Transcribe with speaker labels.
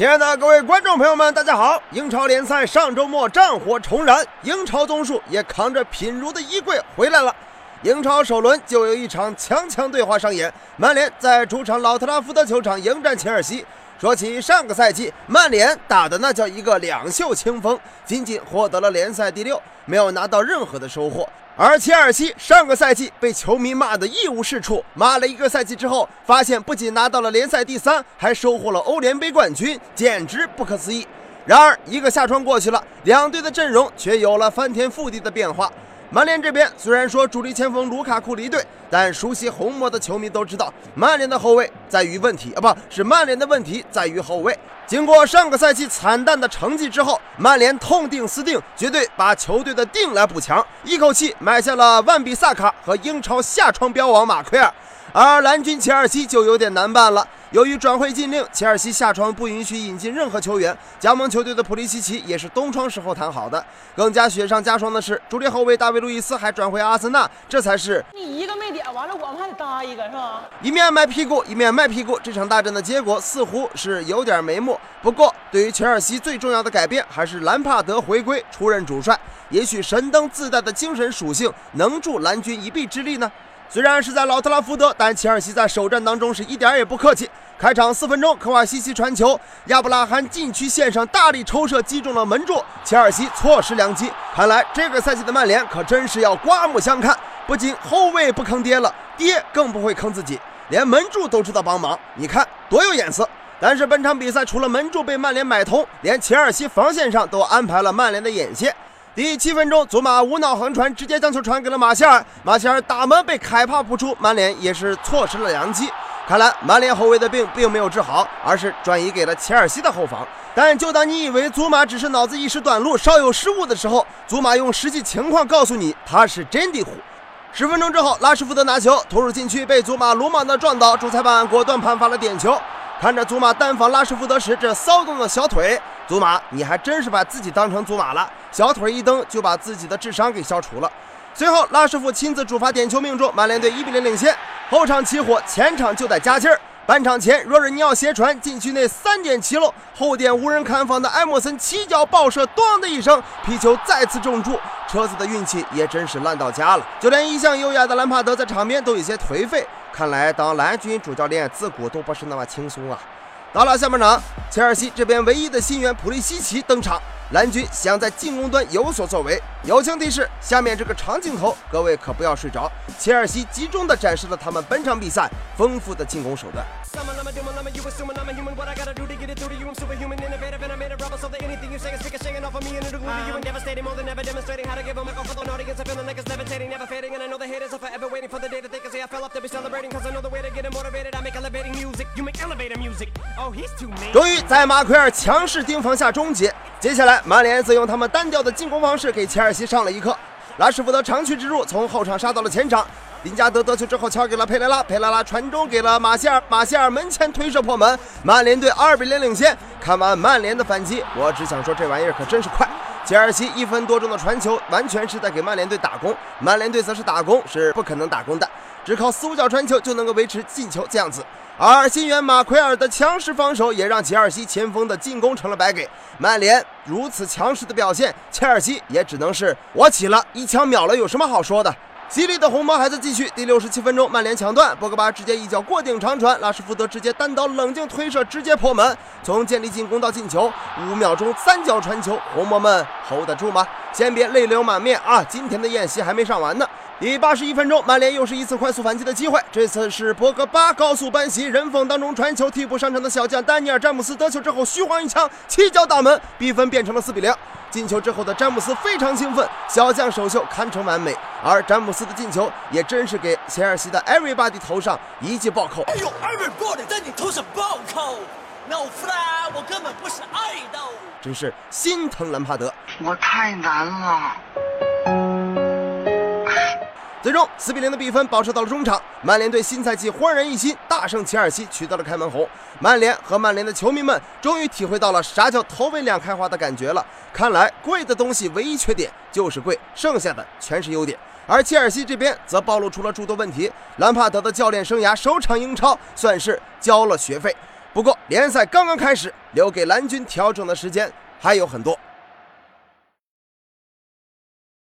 Speaker 1: 亲爱的各位观众朋友们，大家好！英超联赛上周末战火重燃，英超综述也扛着品如的衣柜回来了。英超首轮就有一场强强对话上演，曼联在主场老特拉福德球场迎战切尔西。说起上个赛季，曼联打的那叫一个两袖清风，仅仅获得了联赛第六，没有拿到任何的收获。而切尔西上个赛季被球迷骂得一无是处，骂了一个赛季之后，发现不仅拿到了联赛第三，还收获了欧联杯冠军，简直不可思议。然而一个夏窗过去了，两队的阵容却有了翻天覆地的变化。曼联这边虽然说主力前锋卢卡库离队，但熟悉红魔的球迷都知道，曼联的后卫在于问题啊，不是曼联的问题在于后卫。经过上个赛季惨淡的成绩之后，曼联痛定思定，绝对把球队的定来补强，一口气买下了万比萨卡和英超下窗标王马奎尔。而蓝军切尔西就有点难办了。由于转会禁令，切尔西下窗不允许引进任何球员。加盟球队的普利西奇也是东窗时候谈好的。更加雪上加霜的是，主力后卫大卫·路易斯还转会阿森纳，这才是
Speaker 2: 你一个没点，完了我们还得搭一个，是吧？
Speaker 1: 一面卖屁股，一面卖屁股。这场大战的结果似乎是有点眉目。不过，对于切尔西最重要的改变还是兰帕德回归出任主帅。也许神灯自带的精神属性能助蓝军一臂之力呢？虽然是在老特拉福德，但切尔西在首战当中是一点也不客气。开场四分钟，科瓦西奇传球，亚布拉罕禁区线上大力抽射击中了门柱，切尔西错失良机。看来这个赛季的曼联可真是要刮目相看，不仅后卫不坑爹了，爹更不会坑自己，连门柱都知道帮忙，你看多有眼色。但是本场比赛除了门柱被曼联买通，连切尔西防线上都安排了曼联的眼线。第七分钟，祖马无脑横传，直接将球传给了马歇尔。马歇尔打门被凯帕扑出，曼联也是错失了良机。看来曼联后卫的病并没有治好，而是转移给了切尔西的后防。但就当你以为祖马只是脑子一时短路，稍有失误的时候，祖马用实际情况告诉你，他是真的虎。十分钟之后，拉什福德拿球突入禁区，被祖马鲁莽的撞倒，主裁判果断判罚了点球。看着祖马单防拉什福德时这骚动的小腿，祖马，你还真是把自己当成祖马了，小腿一蹬就把自己的智商给消除了。随后，拉什福亲自主罚点球命中，曼联队一比零领先。后场起火，前场就得加劲儿。半场前，若日尼奥斜传禁区内三点齐漏，后点无人看防的埃莫森起脚爆射，咣的一声，皮球再次中柱。车子的运气也真是烂到家了，就连一向优雅的兰帕德在场边都有些颓废。看来当蓝军主教练自古都不是那么轻松啊！到了下半场，切尔西这边唯一的新援普利西奇登场，蓝军想在进攻端有所作为。友情提示：下面这个长镜头，各位可不要睡着。切尔西集中的展示了他们本场比赛丰富的进攻手段。终于在马奎尔强势盯防下终结。接下来，曼联则用他们单调的进攻方式给切尔西上了一课。拉什福德长驱直入，从后场杀到了前场。林加德得球之后，敲给了佩雷拉，佩雷拉传中给了马歇尔，马歇尔门前推射破门，曼联队二比零领先。看完曼联的反击，我只想说这玩意儿可真是快。切尔西一分多钟的传球，完全是在给曼联队打工，曼联队则是打工是不可能打工的，只靠四五脚传球就能够维持进球这样子。而新援马奎尔的强势防守，也让切尔西前锋的进攻成了白给。曼联如此强势的表现，切尔西也只能是我起了一枪秒了，有什么好说的？犀利的红魔还在继续。第六十七分钟，曼联抢断，博格巴直接一脚过顶长传，拉什福德直接单刀冷静推射，直接破门。从建立进攻到进球，五秒钟三脚传球，红魔们 hold 得住吗？先别泪流满面啊！今天的宴席还没上完呢。第八十一分钟，曼联又是一次快速反击的机会，这次是博格巴高速搬袭，人缝当中传球，替补上场的小将丹尼尔詹姆斯得球之后虚晃一枪，起脚打门，比分变成了四比零。进球之后的詹姆斯非常兴奋，小将首秀堪称完美，而詹姆斯的进球也真是给切尔西的 everybody 头上一记暴扣。
Speaker 3: 哎呦，everybody 在你头上暴扣，no fly，我根本不是爱豆，
Speaker 1: 真是心疼兰帕德，
Speaker 4: 我太难了。
Speaker 1: 最终四比零的比分保持到了中场，曼联队新赛季焕然一新，大胜切尔西，取得了开门红。曼联和曼联的球迷们终于体会到了啥叫头尾两开花的感觉了。看来贵的东西唯一缺点就是贵，剩下的全是优点。而切尔西这边则暴露出了诸多问题。兰帕德的教练生涯首场英超算是交了学费。不过联赛刚刚开始，留给蓝军调整的时间还有很多。